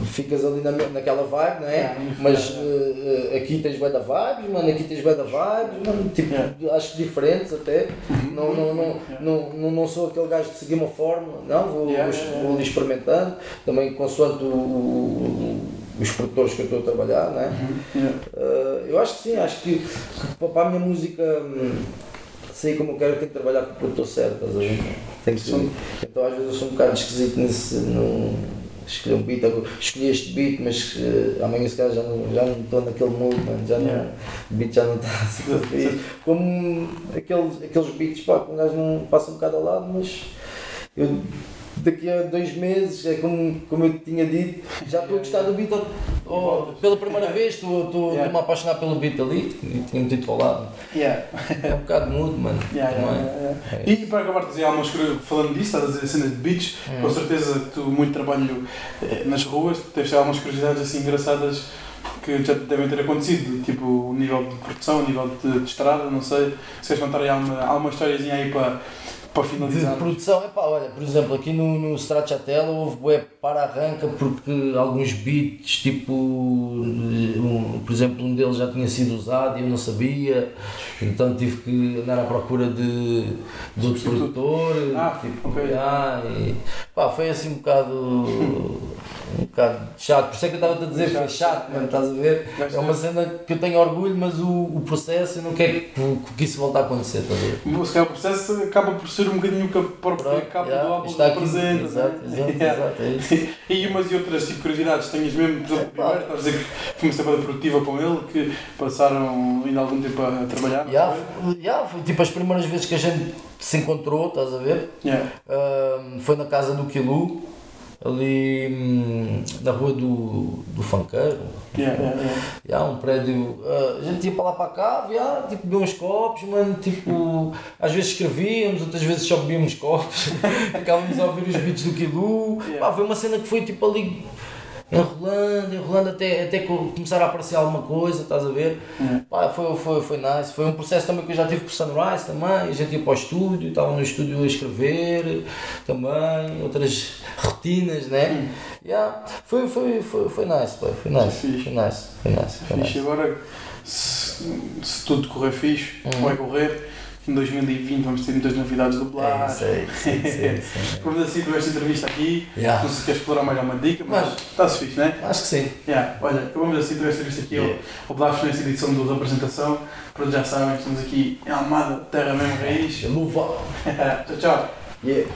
ficas ali na, naquela vibe, não é? Yeah, Mas eh, aqui tens bué da vibes, mano, aqui tens bué da vibes, mano, tipo, Yeah. acho que diferentes até. Não, não, não, não, não, não sou aquele gajo de seguir uma fórmula, não, vou, Yeah, vou, yeah, yeah. ali experimentando, também consoante o- o- os produtores que eu estou a trabalhar, não é? Yeah. Uh, eu acho que sim, acho que, que para a minha música hum, sair como eu quero, tenho que trabalhar com o produtor certo, estás a ver? Tem que ser. Sim. Então às vezes eu sou um bocado esquisito nesse. No, escolher um beat, escolhi este beat, mas uh, amanhã se calhar já não, já não estou naquele mood, mano, já Yeah. não, o beat já não está assim tão fixe. Como aqueles, aqueles beats pá, que um gajo não passa um bocado ao lado, mas eu daqui a dois meses, é como, como eu tinha dito, já estou a gostar do beat. oh, voltas. pela primeira vez estou estou- Yeah. estou-me a apaixonar pelo beat ali e tinha-me dito ao lado. Yeah. É um bocado mudo, mano. Yeah, yeah, também. yeah, yeah. É E para acabar de dizer algumas coisas, falando disso, estás a dizer cenas de beats, Hum. com certeza que tu muito trabalho eh, nas ruas, tens algumas curiosidades assim engraçadas que já devem ter acontecido, tipo o nível de produção, o nível de, de estrada, não sei, se queres contar aí alguma, alguma historiazinha aí para, para De finalizar. produção, epá, olha, por exemplo, aqui no, no Stracciatella houve bué para-arranca porque alguns beats, tipo, um, por exemplo, um deles já tinha sido usado e eu não sabia, então tive que andar à procura de, de outro produtor, Ah, tipo, ok. ah, e, pá, foi assim um bocado, um bocado chato, por isso é que eu estava a dizer, foi chato, mano, estás a ver? É uma cena que eu tenho orgulho, mas o, o processo eu não quero que, que isso volte a acontecer, estás a ver? Se calhar o processo acaba por ser um bocadinho o que a própria capa yeah, do álbum está aqui, representa. exato, né? exato, Yeah. exato, é isso. E umas e outras tipo, curiosidades, tenhas mesmo, por exemplo, primeiro, estás a dizer que foi uma semana produtiva com ele, que passaram ainda algum tempo a trabalhar. Já, foi? já, foi tipo as primeiras vezes que a gente se encontrou, estás a ver? Yeah. Ahm, foi na casa do Quilu, ali hum, na rua do, do Fanqueiro. Yeah, yeah, yeah. Já, um prédio. ah, a gente ia para lá para cá, já, tipo, beber uns copos, mano, tipo, às vezes escrevíamos, outras vezes só bebíamos copos, ficávamos a ouvir os beats do Quilu. Yeah. Pá, foi uma cena que foi tipo ali enrolando, enrolando até, até co- começar a aparecer alguma coisa, estás a ver? Yeah. Pá, foi, foi, foi nice. Foi um processo também que eu já tive com o Sunrise também. A gente ia para o estúdio, estava no estúdio a escrever também, outras rotinas, né? Yeah. Foi, foi, foi, foi nice, pá, foi nice. Foi nice, foi nice. Foi Fixe, nice. agora, se, se tudo correr fixe, Hum. vai correr, em 2020 vamos ter muitas novidades do É, Blast. sei, sei. Vamos assim esta entrevista aqui. Yeah. Não sei se queres explorar mais alguma dica, mas está-se fixe, né? Acho que sim. Yeah. Olha, acabamos assim esta entrevista aqui Yeah. ao, Blast nesta edição da apresentação. Pronto, já sabem, estamos aqui em Almada, terra mesmo raiz. Luva. tchau, tchau. Yeah.